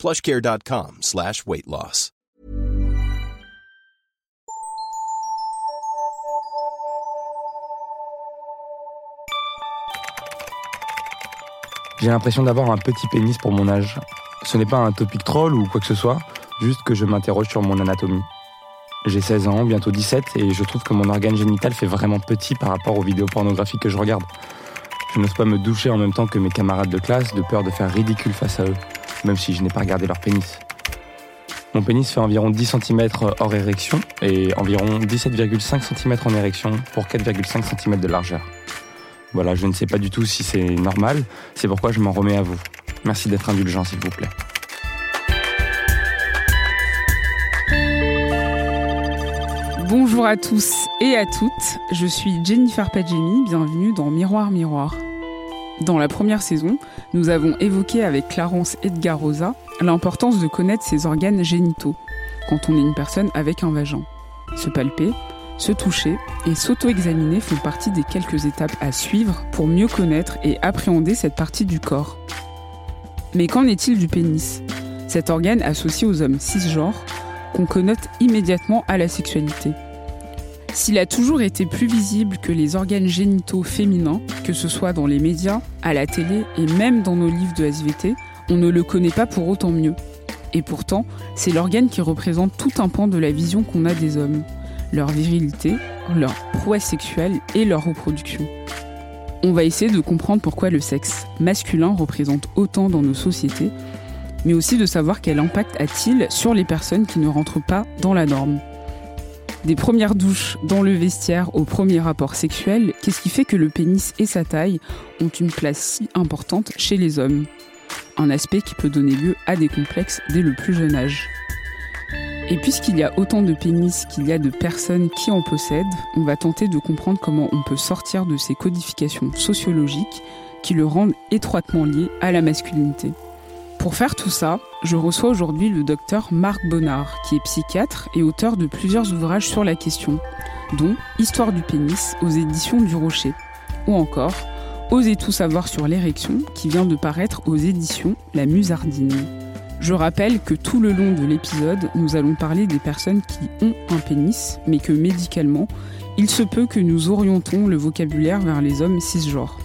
plushcare.com slash weight. J'ai l'impression d'avoir un petit pénis pour mon âge. Ce n'est pas un topic troll ou quoi que ce soit, juste que je m'interroge sur mon anatomie. J'ai 16 ans, bientôt 17, et je trouve que mon organe génital fait vraiment petit par rapport aux vidéos pornographiques que je regarde. Je n'ose pas me doucher en même temps que mes camarades de classe de peur de faire ridicule face à eux, même si je n'ai pas regardé leur pénis. Mon pénis fait environ 10 cm hors érection et environ 17,5 cm en érection pour 4,5 cm de largeur. Voilà, je ne sais pas du tout si c'est normal, c'est pourquoi je m'en remets à vous. Merci d'être indulgent s'il vous plaît. Bonjour à tous et à toutes, je suis Jennifer Padjemi, bienvenue dans Miroir Miroir. Dans la première saison, nous avons évoqué avec Clarence Edgarosa l'importance de connaître ses organes génitaux quand on est une personne avec un vagin. Se palper, se toucher et s'auto-examiner font partie des quelques étapes à suivre pour mieux connaître et appréhender cette partie du corps. Mais qu'en est-il du pénis? Cet organe associé aux hommes cisgenres qu'on connote immédiatement à la sexualité. S'il a toujours été plus visible que les organes génitaux féminins, que ce soit dans les médias, à la télé et même dans nos livres de SVT, on ne le connaît pas pour autant mieux. Et pourtant, c'est l'organe qui représente tout un pan de la vision qu'on a des hommes, leur virilité, leur prouesse sexuelle et leur reproduction. On va essayer de comprendre pourquoi le sexe masculin représente autant dans nos sociétés mais aussi de savoir quel impact a-t-il sur les personnes qui ne rentrent pas dans la norme. Des premières douches dans le vestiaire au premier rapport sexuel, qu'est-ce qui fait que le pénis et sa taille ont une place si importante chez les hommes? Un aspect qui peut donner lieu à des complexes dès le plus jeune âge. Et puisqu'il y a autant de pénis qu'il y a de personnes qui en possèdent, on va tenter de comprendre comment on peut sortir de ces codifications sociologiques qui le rendent étroitement lié à la masculinité. Pour faire tout ça, je reçois aujourd'hui le docteur Marc Bonnard, qui est psychiatre et auteur de plusieurs ouvrages sur la question, dont Histoire du pénis aux éditions du Rocher, ou encore Osez tout savoir sur l'érection, qui vient de paraître aux éditions La Musardine. Je rappelle que tout le long de l'épisode, nous allons parler des personnes qui ont un pénis, mais que médicalement, il se peut que nous orientons le vocabulaire vers les hommes cisgenres.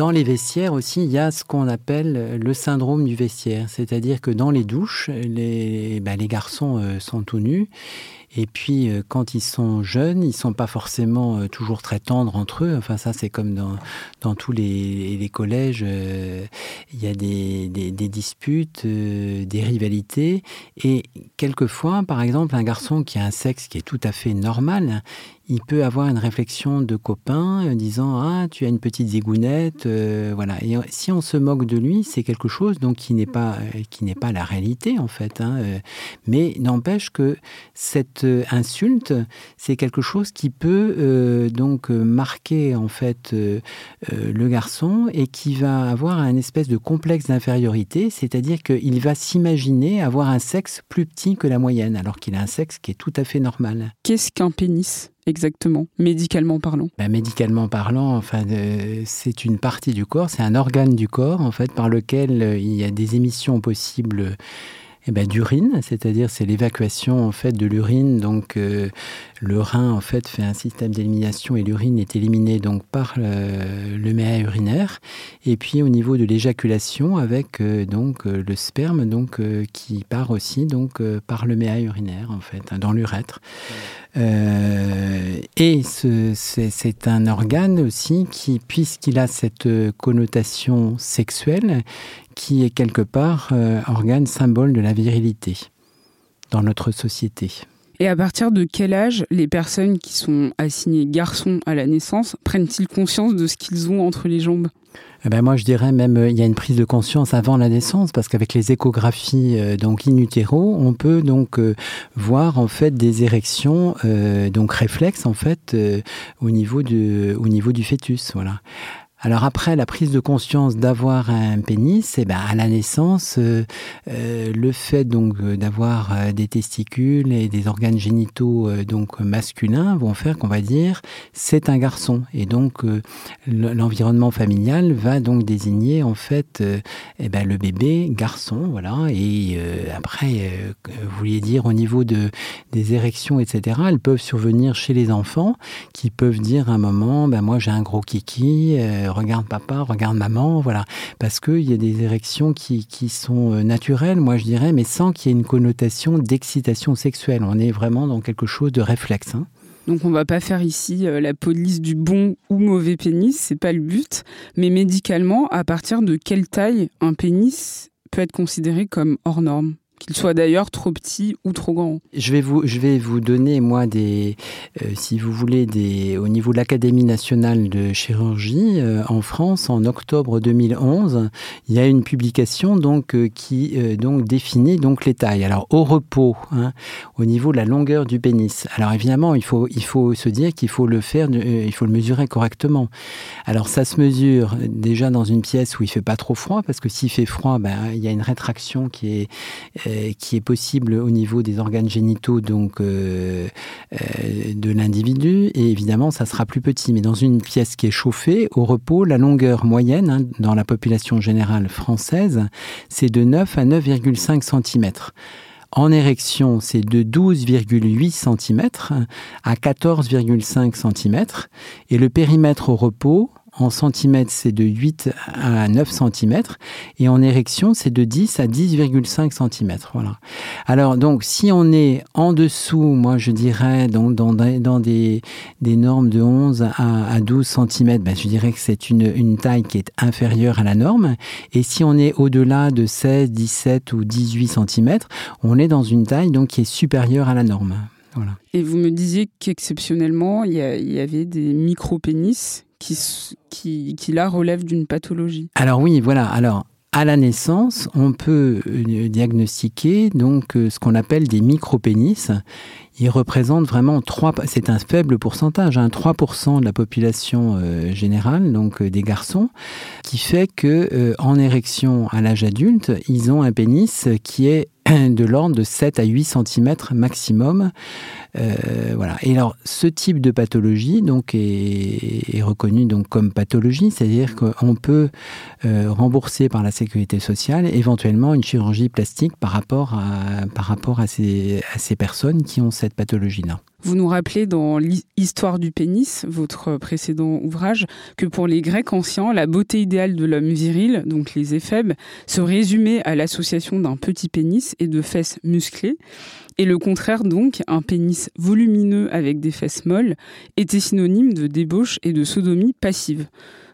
Dans les vestiaires aussi, il y a ce qu'on appelle le syndrome du vestiaire, c'est-à-dire que dans les douches, les, les garçons euh, sont tout nus et puis, euh, quand ils sont jeunes, ils sont pas forcément euh, toujours très tendres entre eux. Enfin, ça, c'est comme dans, tous les collèges. Il y a des, des, disputes, des rivalités. Et quelquefois, par exemple, un garçon qui a un sexe qui est tout à fait normal, il peut avoir une réflexion de copain en disant ah tu as une petite zigounette euh, voilà et si on se moque de lui c'est quelque chose donc qui n'est pas euh, qui n'est pas la réalité en fait hein, euh. mais n'empêche que cette insulte c'est quelque chose qui peut donc marquer en fait le garçon et qui va avoir un espèce de complexe d'infériorité c'est-à-dire qu'il va s'imaginer avoir un sexe plus petit que la moyenne alors qu'il a un sexe qui est tout à fait normal qu'est-ce qu'un pénis exactement, médicalement parlant? Bah, Médicalement parlant, enfin, euh, c'est une partie du corps, c'est un organe du corps en fait par lequel euh, il y a des émissions possibles. Eh ben, d'urine, c'est-à-dire c'est l'évacuation en fait de l'urine. Donc euh, le rein en fait fait un système d'élimination et l'urine est éliminée donc par le, le méa urinaire. Et puis au niveau de l'éjaculation avec donc le sperme donc qui part aussi donc par le méa urinaire en fait hein, dans l'urètre. Euh, et c'est un organe aussi qui, puisqu'il a cette connotation sexuelle, qui est quelque part euh, organe symbole de la virilité dans notre société. Et à partir de quel âge les personnes qui sont assignées garçons à la naissance prennent-ils conscience de ce qu'ils ont entre les jambes? Eh ben moi, je dirais même il y a une prise de conscience avant la naissance parce qu'avec les échographies donc in utero, on peut donc voir en fait des érections donc réflexes en fait au niveau du au niveau du fœtus. Voilà. Alors après la prise de conscience d'avoir un pénis, eh ben à la naissance, euh, euh, le fait donc euh, d'avoir des testicules et des organes génitaux donc masculins vont faire qu'on va dire c'est un garçon. Et donc l'environnement familial va donc désigner en fait eh ben, le bébé garçon voilà. Et après vous vouliez dire au niveau de des érections etc elles peuvent survenir chez les enfants qui peuvent dire à un moment ben moi j'ai un gros kiki regarde papa, regarde maman, voilà. Parce qu'il y a des érections qui, sont euh, naturelles, moi je dirais, mais sans qu'il y ait une connotation d'excitation sexuelle. On est vraiment dans quelque chose de réflexe. Hein. Donc on va pas faire ici euh, la police du bon ou mauvais pénis, c'est pas le but. Mais médicalement, à partir de quelle taille un pénis peut être considéré comme hors norme? Qu'il soit d'ailleurs trop petit ou trop grand. Je vais vous, je vais vous donner, moi, des, euh, si vous voulez, des, au niveau de l'Académie nationale de chirurgie euh, en France, en octobre 2011, il y a une publication donc, euh, qui donc, définit donc, les tailles. Alors, au repos, hein, au niveau de la longueur du pénis. Alors, évidemment, il faut, il faut se dire qu'il faut le faire, il faut le mesurer correctement. Alors, ça se mesure déjà dans une pièce où il fait pas trop froid, parce que s'il fait froid, ben, il y a une rétraction qui est qui est possible au niveau des organes génitaux donc euh, euh, de l'individu. Et évidemment ça sera plus petit. Mais dans une pièce qui est chauffée au repos la longueur moyenne hein, dans la population générale française c'est de 9 à 9,5 cm en érection, c'est de 12,8 cm à 14,5 cm. Et le périmètre au repos, en centimètres, c'est de 8 à 9 cm. Et en érection, c'est de 10 à 10,5 cm. Voilà. Alors, donc, si on est en dessous, moi, je dirais, donc, dans, dans des, des, normes de 11 à, 12 cm, ben, je dirais que c'est une, une taille qui est inférieure à la norme. Et si on est au-delà de 16, 17 ou 18 cm, on est dans une taille donc, qui est supérieure à la norme. Voilà. Et vous me disiez qu'exceptionnellement, il y, y, avait des micro-pénis qui, qui, qui là relève d'une pathologie. Alors oui, voilà. Alors à la naissance, on peut euh, diagnostiquer donc euh, ce qu'on appelle des micropénis. Ils représentent vraiment 3, c'est un faible pourcentage, hein, 3% de la population euh, générale, donc des garçons, qui fait que en érection à l'âge adulte, ils ont un pénis qui est de l'ordre de 7 à 8 cm maximum. Euh, voilà. Et alors, ce type de pathologie donc, est, reconnu donc, comme pathologie, c'est-à-dire qu'on peut euh, rembourser par la sécurité sociale éventuellement une chirurgie plastique par rapport à, ces personnes qui ont cette pathologie-là. Vous nous rappelez dans l'Histoire du pénis, votre précédent ouvrage, que pour les Grecs anciens, la beauté idéale de l'homme viril, donc les éphèbes, se résumait à l'association d'un petit pénis et de fesses musclées. Et le contraire donc, un pénis volumineux avec des fesses molles, était synonyme de débauche et de sodomie passive.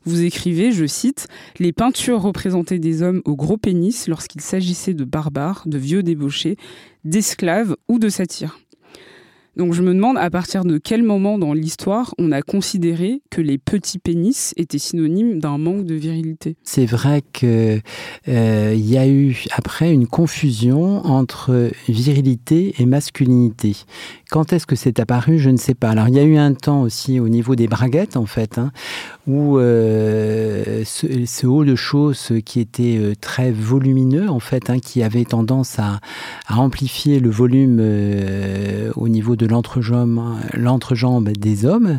Vous écrivez, je cite, Les peintures représentaient des hommes au gros pénis lorsqu'il s'agissait de barbares, de vieux débauchés, d'esclaves ou de satyres. Donc je me demande à partir de quel moment dans l'histoire on a considéré que les petits pénis étaient synonymes d'un manque de virilité. C'est vrai qu'il euh, y a eu après une confusion entre virilité et masculinité. Quand est-ce que c'est apparu Je ne sais pas. Alors il y a eu un temps aussi au niveau des braguettes en fait, hein, où euh, ce, haut de chausse qui était euh, très volumineux en fait, hein, qui avait tendance à, amplifier le volume au niveau de l'entrejambe des hommes,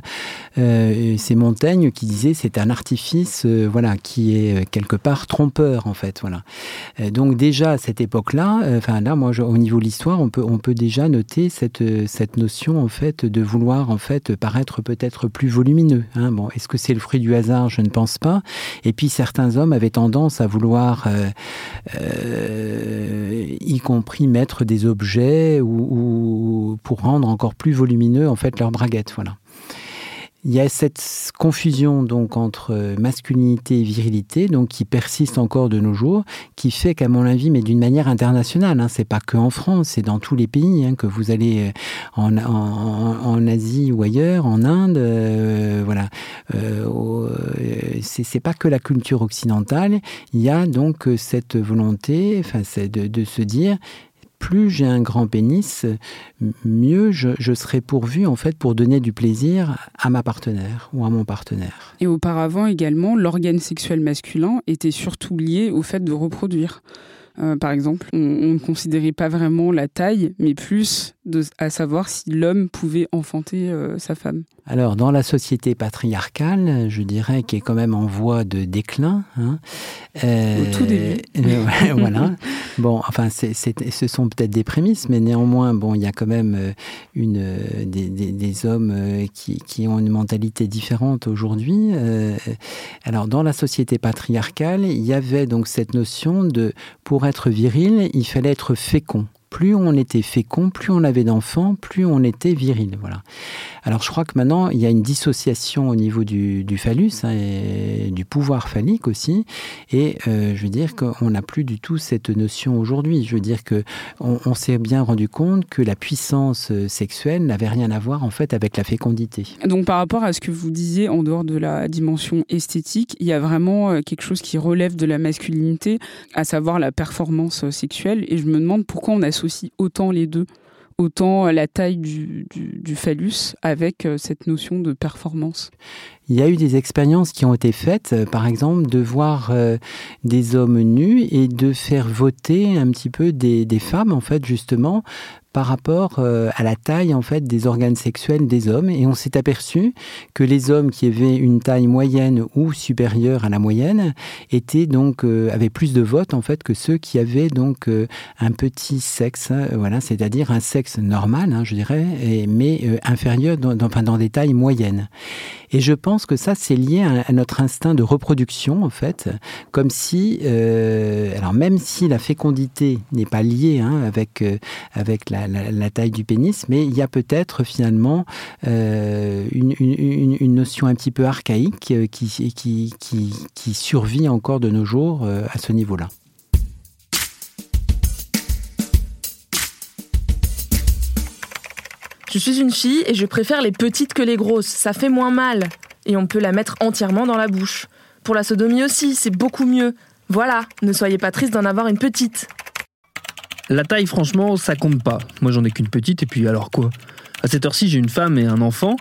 c'est Montaigne qui disait c'est un artifice voilà qui est quelque part trompeur en fait voilà. donc déjà à cette époque-là, enfin là moi au niveau de l'histoire on peut on peut déjà noter cette cette notion en fait de vouloir en fait paraître peut-être plus volumineux. Hein. Bon, est-ce que c'est le fruit du hasard? Je ne pense pas. Et puis certains hommes avaient tendance à vouloir, euh, euh, y compris mettre des objets ou, pour rendre encore plus volumineux en fait leur braguette. Voilà. Il y a cette confusion donc entre masculinité et virilité, donc qui persiste encore de nos jours, qui fait qu'à mon avis, mais d'une manière internationale, hein, c'est pas que en France, c'est dans tous les pays hein, que vous allez en, en, Asie ou ailleurs, en Inde, voilà. Euh, c'est pas que la culture occidentale. Il y a donc cette volonté, enfin, de se dire plus j'ai un grand pénis, mieux je, serai pourvu en fait pour donner du plaisir à ma partenaire ou à mon partenaire. Et auparavant également, l'organe sexuel masculin était surtout lié au fait de reproduire. Euh, par exemple, on, ne considérait pas vraiment la taille, mais plus à savoir si l'homme pouvait enfanter euh, sa femme. Alors, dans la société patriarcale, je dirais qui est quand même en voie de déclin. Hein, euh, Au tout début. voilà. Bon, enfin, ce sont peut-être des prémices, mais néanmoins, bon, il y a quand même une, des, hommes qui, qui, ont une mentalité différente aujourd'hui. alors, dans la société patriarcale, il y avait donc cette notion de, pour être viril, il fallait être fécond plus on était fécond, plus on avait d'enfants, plus on était viril. Voilà. Alors je crois que maintenant, il y a une dissociation au niveau du, phallus hein, et du pouvoir phallique aussi. Et euh, je veux dire qu'on n'a plus du tout cette notion aujourd'hui. Je veux dire que on, s'est bien rendu compte que la puissance euh, sexuelle n'avait rien à voir en fait avec la fécondité. Donc par rapport à ce que vous disiez, en dehors de la dimension esthétique, il y a vraiment euh, quelque chose qui relève de la masculinité, à savoir la performance sexuelle. Et je me demande pourquoi on associe autant les deux autant la taille du, phallus avec euh, cette notion de performance. Il y a eu des expériences qui ont été faites, euh, par exemple, de voir euh, des hommes nus et de faire voter un petit peu des, des femmes, en fait, justement, par rapport euh, à la taille en fait des organes sexuels des hommes. Et on s'est aperçu que les hommes qui avaient une taille moyenne ou supérieure à la moyenne étaient donc euh, avaient plus de votes en fait que ceux qui avaient donc euh, un petit sexe hein, voilà c'est-à-dire un sexe normal hein, je dirais et, mais inférieur dans, enfin, dans des tailles moyennes. Et je pense que ça, c'est lié à, notre instinct de reproduction, en fait, comme si, alors même si la fécondité n'est pas liée hein, avec, avec la, la, taille du pénis, mais il y a peut-être finalement euh, une, notion un petit peu archaïque qui, qui, survit encore de nos jours à ce niveau-là. Je suis une fille et je préfère les petites que les grosses, ça fait moins mal. Et on peut la mettre entièrement dans la bouche. Pour la sodomie aussi, c'est beaucoup mieux. Voilà, ne soyez pas triste d'en avoir une petite. La taille, franchement, ça compte pas. Moi, j'en ai qu'une petite, et puis alors quoi? À cette heure-ci, j'ai une femme et un enfant.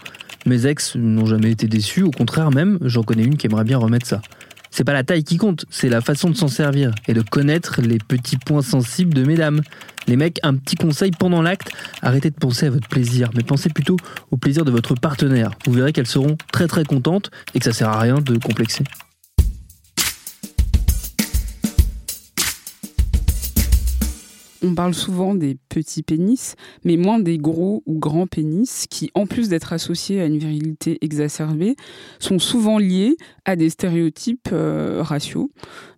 Mes ex n'ont jamais été déçus, au contraire même, j'en connais une qui aimerait bien remettre ça. C'est pas la taille qui compte, c'est la façon de s'en servir et de connaître les petits points sensibles de mesdames. Les mecs, un petit conseil pendant l'acte, arrêtez de penser à votre plaisir, mais pensez plutôt au plaisir de votre partenaire. Vous verrez qu'elles seront très très contentes et que ça sert à rien de complexer. On parle souvent des petits pénis, mais moins des gros ou grands pénis, qui, en plus d'être associés à une virilité exacerbée, sont souvent liés à des stéréotypes euh, raciaux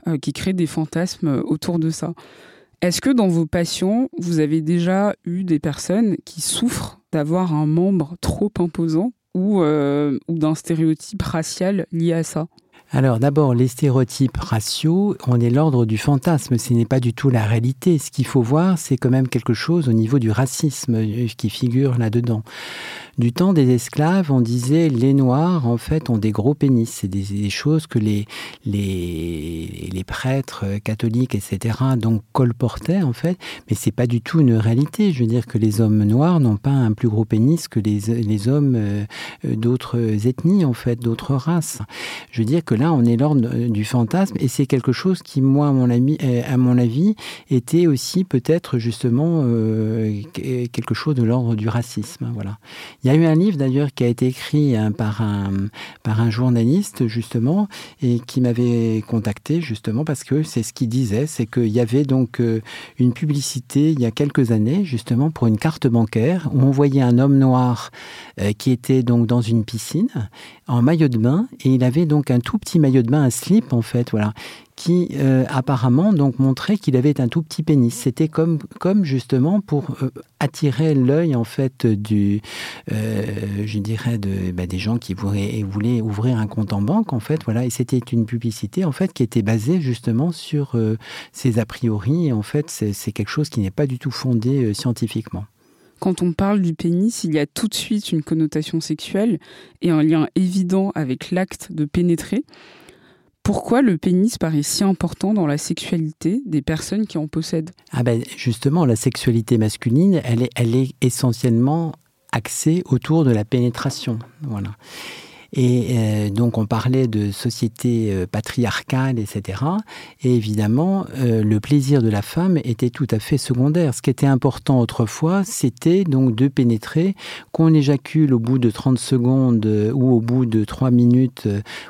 euh, qui créent des fantasmes autour de ça. Est-ce que dans vos patients, vous avez déjà eu des personnes qui souffrent d'avoir un membre trop imposant ou, euh, ou d'un stéréotype racial lié à ça? Alors d'abord, les stéréotypes raciaux, on est l'ordre du fantasme, ce n'est pas du tout la réalité. Ce qu'il faut voir, c'est quand même quelque chose au niveau du racisme euh, qui figure là-dedans. Du temps des esclaves, on disait les Noirs, en fait, ont des gros pénis. C'est des, choses que les, les, prêtres catholiques, etc., donc colportaient, en fait. Mais c'est pas du tout une réalité. Je veux dire que les hommes noirs n'ont pas un plus gros pénis que les, les hommes euh, d'autres ethnies, en fait, d'autres races. Je veux dire que là, on est l'ordre du fantasme et c'est quelque chose qui, moi, à mon, ami, euh, à mon avis, était aussi peut-être justement euh, quelque chose de l'ordre du racisme. Voilà. Il y a eu un livre d'ailleurs qui a été écrit hein, par, un, par un journaliste justement et qui m'avait contacté justement parce que c'est ce qu'il disait, c'est qu'il y avait donc euh, une publicité il y a quelques années justement pour une carte bancaire où on voyait un homme noir euh, qui était donc dans une piscine en maillot de bain et il avait donc un tout petit maillot de bain, un slip en fait, voilà, qui euh, apparemment donc montrait qu'il avait un tout petit pénis. C'était comme, comme justement pour euh, attirer l'œil en fait du, euh, je dirais de, bah, des gens qui voulaient, ouvrir un compte en banque en fait. Voilà, et c'était une publicité en fait qui était basée justement sur ces a priori. Et en fait, c'est quelque chose qui n'est pas du tout fondé scientifiquement. Quand on parle du pénis, il y a tout de suite une connotation sexuelle et un lien évident avec l'acte de pénétrer. Pourquoi le pénis paraît si important dans la sexualité des personnes qui en possèdent? Ah ben Justement, la sexualité masculine, elle est, elle est essentiellement axée autour de la pénétration. Voilà. Et euh, donc on parlait de société euh, patriarcale, etc. Et évidemment, euh, le plaisir de la femme était tout à fait secondaire. Ce qui était important autrefois, c'était donc de pénétrer, qu'on éjacule au bout de 30 secondes ou au bout de 3 minutes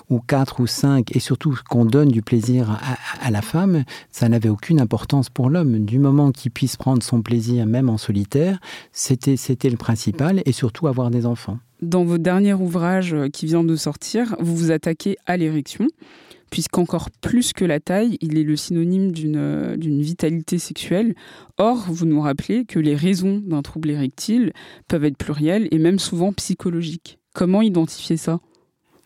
ou 4 ou 5, et surtout qu'on donne du plaisir à, à la femme, ça n'avait aucune importance pour l'homme. Du moment qu'il puisse prendre son plaisir, même en solitaire, c'était le principal, et surtout avoir des enfants. Dans votre dernier ouvrage euh, qui vient de sortir, vous vous attaquez à l'érection, puisqu'encore plus que la taille, il est le synonyme euh, d'une vitalité sexuelle. Or, vous nous rappelez que les raisons d'un trouble érectile peuvent être plurielles et même souvent psychologiques. Comment identifier ça?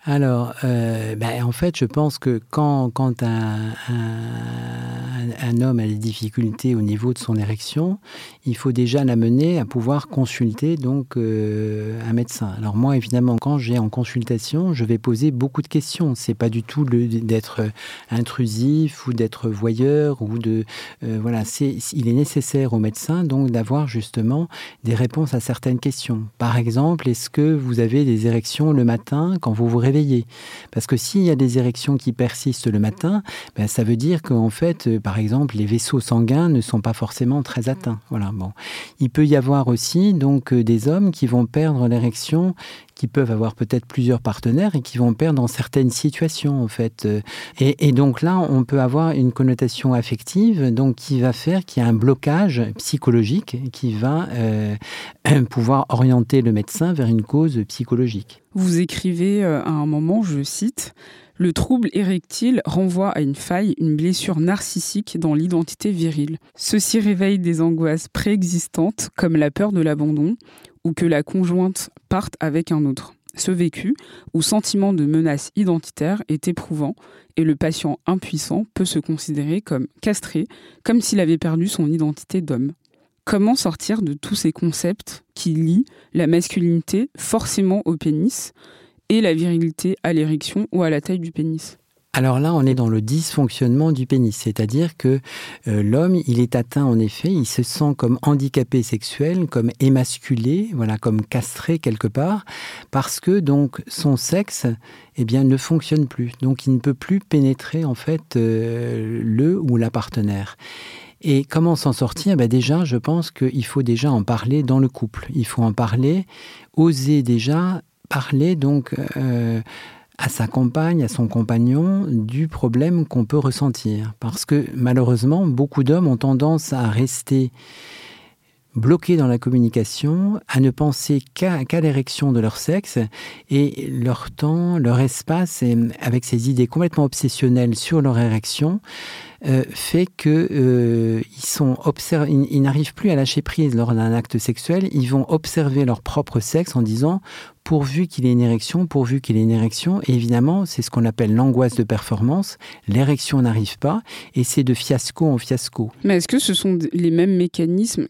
Alors, euh, ben, en fait, je pense que quand, un, homme a des difficultés au niveau de son érection, il faut déjà l'amener à pouvoir consulter donc euh, un médecin. Alors moi, évidemment, quand j'ai en consultation, je vais poser beaucoup de questions. C'est pas du tout d'être intrusif ou d'être voyeur ou de euh, voilà. Il est nécessaire au médecin donc d'avoir justement des réponses à certaines questions. Par exemple, est-ce que vous avez des érections le matin quand vous vous réveillez parce que s'il y a des érections qui persistent le matin, ben, ça veut dire qu'en fait, euh, par exemple, les vaisseaux sanguins ne sont pas forcément très atteints. Voilà, bon. Il peut y avoir aussi donc euh, des hommes qui vont perdre l'érection qui peuvent avoir peut-être plusieurs partenaires et qui vont perdre dans certaines situations en fait. Et, et, donc là, on peut avoir une connotation affective, donc qui va faire qu'il y a un blocage psychologique qui va euh, pouvoir orienter le médecin vers une cause psychologique. Vous écrivez euh, à un moment, je cite, le trouble érectile renvoie à une faille, une blessure narcissique dans l'identité virile. Ceci réveille des angoisses préexistantes comme la peur de l'abandon ou que la conjointe parte avec un autre. Ce vécu ou sentiment de menace identitaire est éprouvant et le patient impuissant peut se considérer comme castré, comme s'il avait perdu son identité d'homme. Comment sortir de tous ces concepts qui lient la masculinité forcément au pénis et la virilité à l'érection ou à la taille du pénis? Alors là, on est dans le dysfonctionnement du pénis, c'est-à-dire que euh, l'homme, il est atteint en effet, il se sent comme handicapé sexuel, comme émasculé, voilà, comme castré quelque part, parce que donc son sexe, eh bien, ne fonctionne plus. Donc, il ne peut plus pénétrer en fait euh, le ou la partenaire. Et comment s'en sortir? Ben Déjà, je pense qu'il faut déjà en parler dans le couple. Il faut en parler, oser déjà parler donc euh, à sa compagne, à son compagnon, du problème qu'on peut ressentir. Parce que malheureusement, beaucoup d'hommes ont tendance à rester bloqués dans la communication, à ne penser qu'à l'érection de leur sexe, et leur temps, leur espace, et avec ces idées complètement obsessionnelles sur leur érection, euh, fait que euh, ils sont ils, n'arrivent plus à lâcher prise lors d'un acte sexuel. Ils vont observer leur propre sexe en disant pourvu qu'il ait une érection, pourvu qu'il ait une érection. Évidemment, c'est ce qu'on appelle l'angoisse de performance. L'érection n'arrive pas et c'est de fiasco en fiasco. Mais est-ce que ce sont les mêmes mécanismes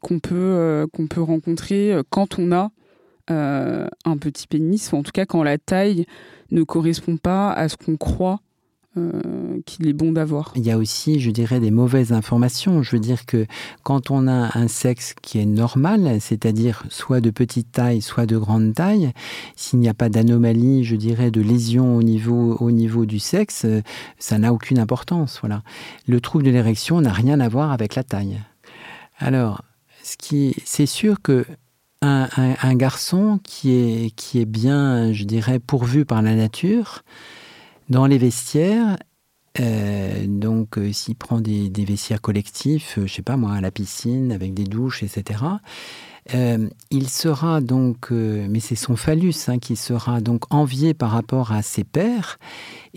qu'on, peut, euh, peut rencontrer quand on a un petit pénis, ou en tout cas quand la taille ne correspond pas à ce qu'on croit euh, qu'il est bon d'avoir. Il y a aussi, je dirais, des mauvaises informations. Je veux dire que quand on a un sexe qui est normal, c'est-à-dire soit de petite taille, soit de grande taille, s'il n'y a pas d'anomalie, je dirais, de lésion au niveau, au niveau du sexe, ça n'a aucune importance. Voilà. Le trouble de l'érection n'a rien à voir avec la taille. Alors, c'est sûr que un, un, garçon qui est, qui est bien, je dirais, pourvu par la nature, dans les vestiaires, euh, donc euh, s'il prend des, vestiaires collectifs, euh, je sais pas moi, à la piscine, avec des douches, etc., euh, il sera donc, mais c'est son phallus hein, qui sera donc envié par rapport à ses pères,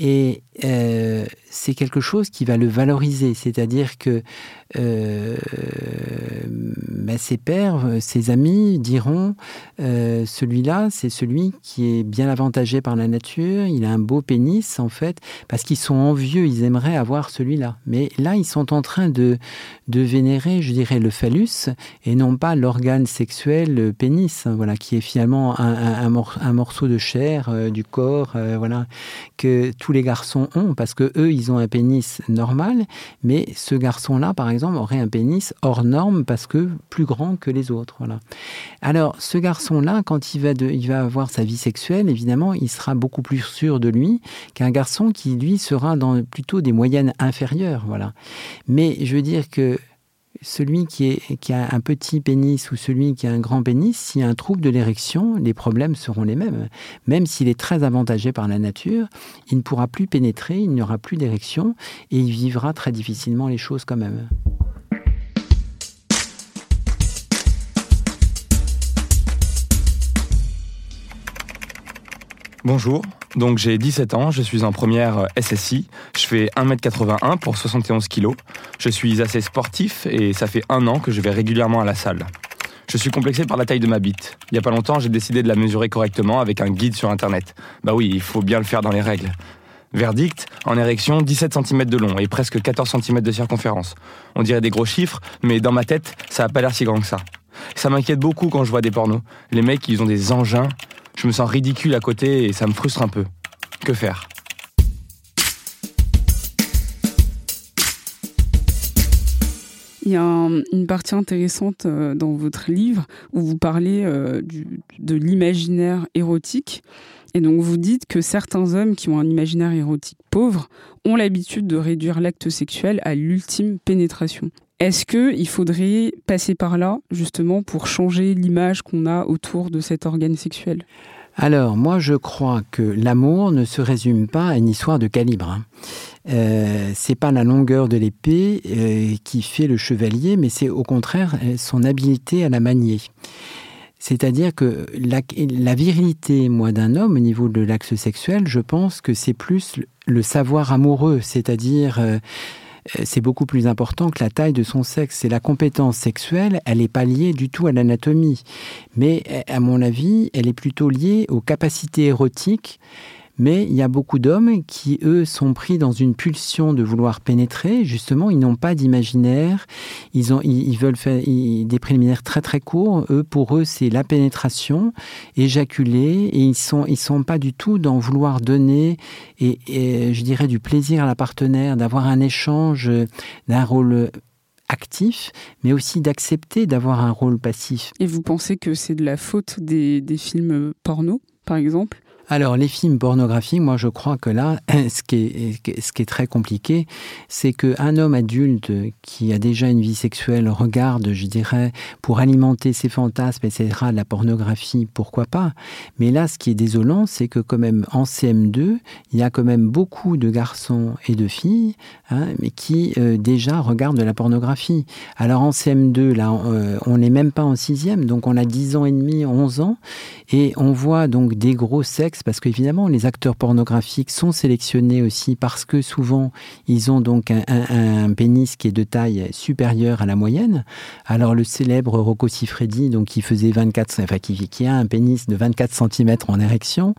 et euh, c'est quelque chose qui va le valoriser, c'est-à-dire que euh, bah, ses pères, ses amis diront euh, celui-là, c'est celui qui est bien avantagé par la nature, il a un beau pénis en fait, parce qu'ils sont envieux, ils aimeraient avoir celui-là. Mais là, ils sont en train de, de vénérer, je dirais, le phallus et non pas l'organe sexuel, le pénis, hein, voilà, qui est finalement un, morceau de chair du corps, voilà, que les garçons ont, parce que eux, ils ont un pénis normal, mais ce garçon-là, par exemple, aurait un pénis hors norme parce que plus grand que les autres. Voilà. Alors, ce garçon-là, quand il va, de, il va avoir sa vie sexuelle, évidemment, il sera beaucoup plus sûr de lui qu'un garçon qui, lui, sera dans plutôt des moyennes inférieures. Voilà. Mais je veux dire que celui qui, a un petit pénis ou celui qui a un grand pénis, s'il y a un trouble de l'érection, les problèmes seront les mêmes. Même s'il est très avantagé par la nature, il ne pourra plus pénétrer, il n'y aura plus d'érection et il vivra très difficilement les choses quand même. Bonjour, donc j'ai 17 ans, je suis en première SSI, je fais 1m81 pour 71 kg, je suis assez sportif et ça fait un an que je vais régulièrement à la salle. Je suis complexé par la taille de ma bite. Il n'y a pas longtemps, j'ai décidé de la mesurer correctement avec un guide sur internet. Bah oui, il faut bien le faire dans les règles. Verdict, en érection, 17 cm de long et presque 14 cm de circonférence. On dirait des gros chiffres, mais dans ma tête, ça n'a pas l'air si grand que ça. Ça m'inquiète beaucoup quand je vois des pornos. Les mecs, ils ont des engins, je me sens ridicule à côté et ça me frustre un peu. Que faire? Il y a une partie intéressante euh, dans votre livre où vous parlez euh, de l'imaginaire érotique. Et donc vous dites que certains hommes qui ont un imaginaire érotique pauvre ont l'habitude de réduire l'acte sexuel à l'ultime pénétration. Est-ce qu'il faudrait passer par là, justement, pour changer l'image qu'on a autour de cet organe sexuel? Alors, moi, je crois que l'amour ne se résume pas à une histoire de calibre. Hein. Euh, c'est pas la longueur de l'épée euh, qui fait le chevalier, mais c'est au contraire euh, son habileté à la manier. C'est-à-dire que la, virilité, moi, d'un homme au niveau de l'axe sexuel, je pense que c'est plus le savoir amoureux, c'est-à-dire euh, c'est beaucoup plus important que la taille de son sexe. C'est la compétence sexuelle, elle n'est pas liée du tout à l'anatomie. Mais à mon avis, elle est plutôt liée aux capacités érotiques mais il y a beaucoup d'hommes qui, eux, sont pris dans une pulsion de vouloir pénétrer. Justement, ils n'ont pas d'imaginaire. Ils, ils, veulent faire des préliminaires très très courts. Eux, pour eux, c'est la pénétration, éjaculer, et ils sont ils sont pas du tout dans vouloir donner et, je dirais du plaisir à la partenaire, d'avoir un échange, d'un rôle actif, mais aussi d'accepter d'avoir un rôle passif. Et vous pensez que c'est de la faute des, des films porno, par exemple? Alors, les films pornographiques, moi, je crois que là, ce qui est, très compliqué, c'est qu'un homme adulte qui a déjà une vie sexuelle regarde, je dirais, pour alimenter ses fantasmes, etc., la pornographie, pourquoi pas. Mais là, ce qui est désolant, c'est que quand même, en CM2, il y a quand même beaucoup de garçons et de filles, hein, mais qui euh, déjà regardent de la pornographie. Alors, en CM2, là, euh, on n'est même pas en sixième, donc on a 10 ans et demi, 11 ans, et on voit donc des gros sexes parce qu'évidemment, les acteurs pornographiques sont sélectionnés aussi parce que souvent, ils ont donc un, pénis qui est de taille supérieure à la moyenne. Alors, le célèbre Rocco Siffredi, donc qui faisait 24, enfin, qui, qui a un pénis de 24 cm en érection,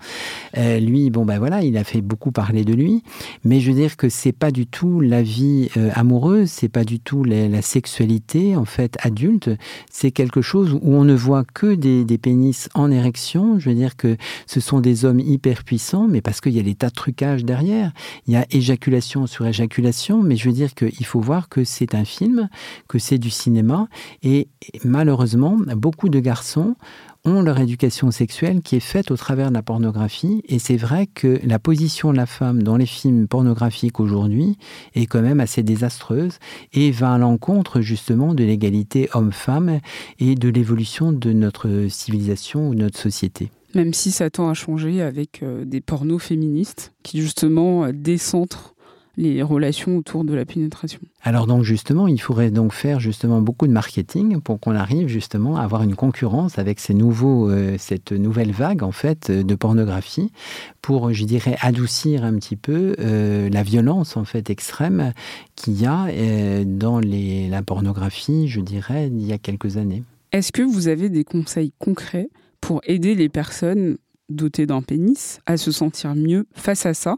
euh, lui, bon, ben voilà, il a fait beaucoup parler de lui. Mais je veux dire que c'est pas du tout la vie euh, amoureuse, c'est pas du tout la, sexualité, en fait, adulte. C'est quelque chose où on ne voit que des, des pénis en érection. Je veux dire que ce sont des hommes hyper puissant, mais parce qu'il y a des tas de trucages derrière. Il y a éjaculation sur éjaculation, mais je veux dire qu'il faut voir que c'est un film, que c'est du cinéma, et malheureusement, beaucoup de garçons ont leur éducation sexuelle qui est faite au travers de la pornographie. Et c'est vrai que la position de la femme dans les films pornographiques aujourd'hui est quand même assez désastreuse et va à l'encontre justement de l'égalité homme-femme et de l'évolution de notre civilisation ou de notre société même si ça tend à changer avec euh, des pornos féministes qui justement euh, décentrent les relations autour de la pénétration. Alors donc justement, il faudrait donc faire justement beaucoup de marketing pour qu'on arrive justement à avoir une concurrence avec ces nouveaux, euh, cette nouvelle vague en fait de pornographie pour, je dirais, adoucir un petit peu euh, la violence en fait extrême qu'il y a euh, dans les, la pornographie, je dirais, il y a quelques années. Est-ce que vous avez des conseils concrets pour aider les personnes dotées d'un pénis à se sentir mieux face à ça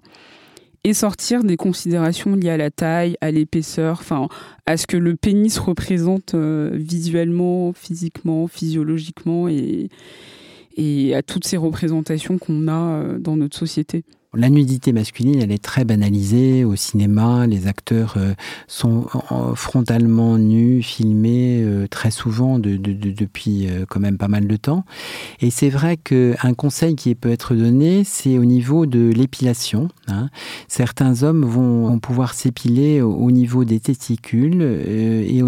et sortir des considérations liées à la taille, à l'épaisseur, enfin à ce que le pénis représente euh, visuellement, physiquement, physiologiquement et, à toutes ces représentations qu'on a euh, dans notre société. La nudité masculine, elle est très banalisée au cinéma. Les acteurs euh, sont frontalement nus, filmés euh, très souvent depuis euh, quand même pas mal de temps. Et c'est vrai qu'un conseil qui peut être donné, c'est au niveau de l'épilation. Hein. Certains hommes vont, pouvoir s'épiler au, niveau des testicules et,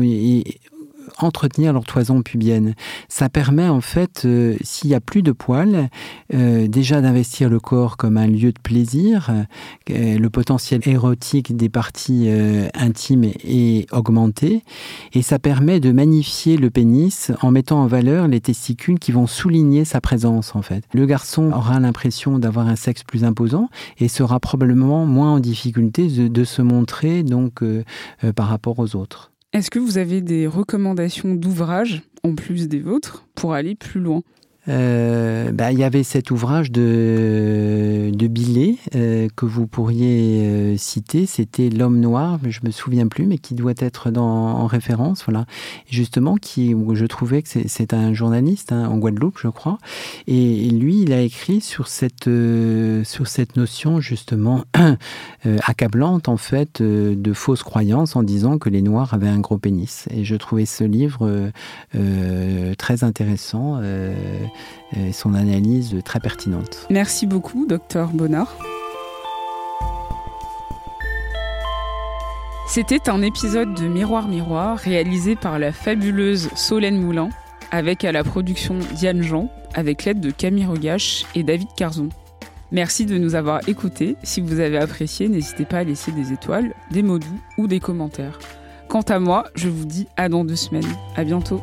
entretenir leur toison pubienne. Ça permet en fait, euh, s'il n'y a plus de poils, euh, déjà d'investir le corps comme un lieu de plaisir. Euh, le potentiel érotique des parties intimes est augmenté et ça permet de magnifier le pénis en mettant en valeur les testicules qui vont souligner sa présence en fait. Le garçon aura l'impression d'avoir un sexe plus imposant et sera probablement moins en difficulté de, de se montrer donc par rapport aux autres. Est-ce que vous avez des recommandations d'ouvrages, en plus des vôtres, pour aller plus loin? Euh, bah, il y avait cet ouvrage de, de que vous pourriez euh, citer. C'était L'homme noir, mais je me souviens plus, mais qui doit être en référence. Voilà. justement, qui, je trouvais que c'est un journaliste hein, en Guadeloupe, je crois. Et, lui, il a écrit sur cette, sur cette notion justement accablante, en fait, de fausses croyances en disant que les Noirs avaient un gros pénis. Et je trouvais ce livre très intéressant son analyse très pertinente. Merci beaucoup, docteur Bonnard. C'était un épisode de Miroir Miroir réalisé par la fabuleuse Solène Moulin, avec à la production Diane Jean, avec l'aide de Camille Regache et David Carzon. Merci de nous avoir écoutés. Si vous avez apprécié, n'hésitez pas à laisser des étoiles, des mots doux ou des commentaires. Quant à moi, je vous dis à dans deux semaines. À bientôt.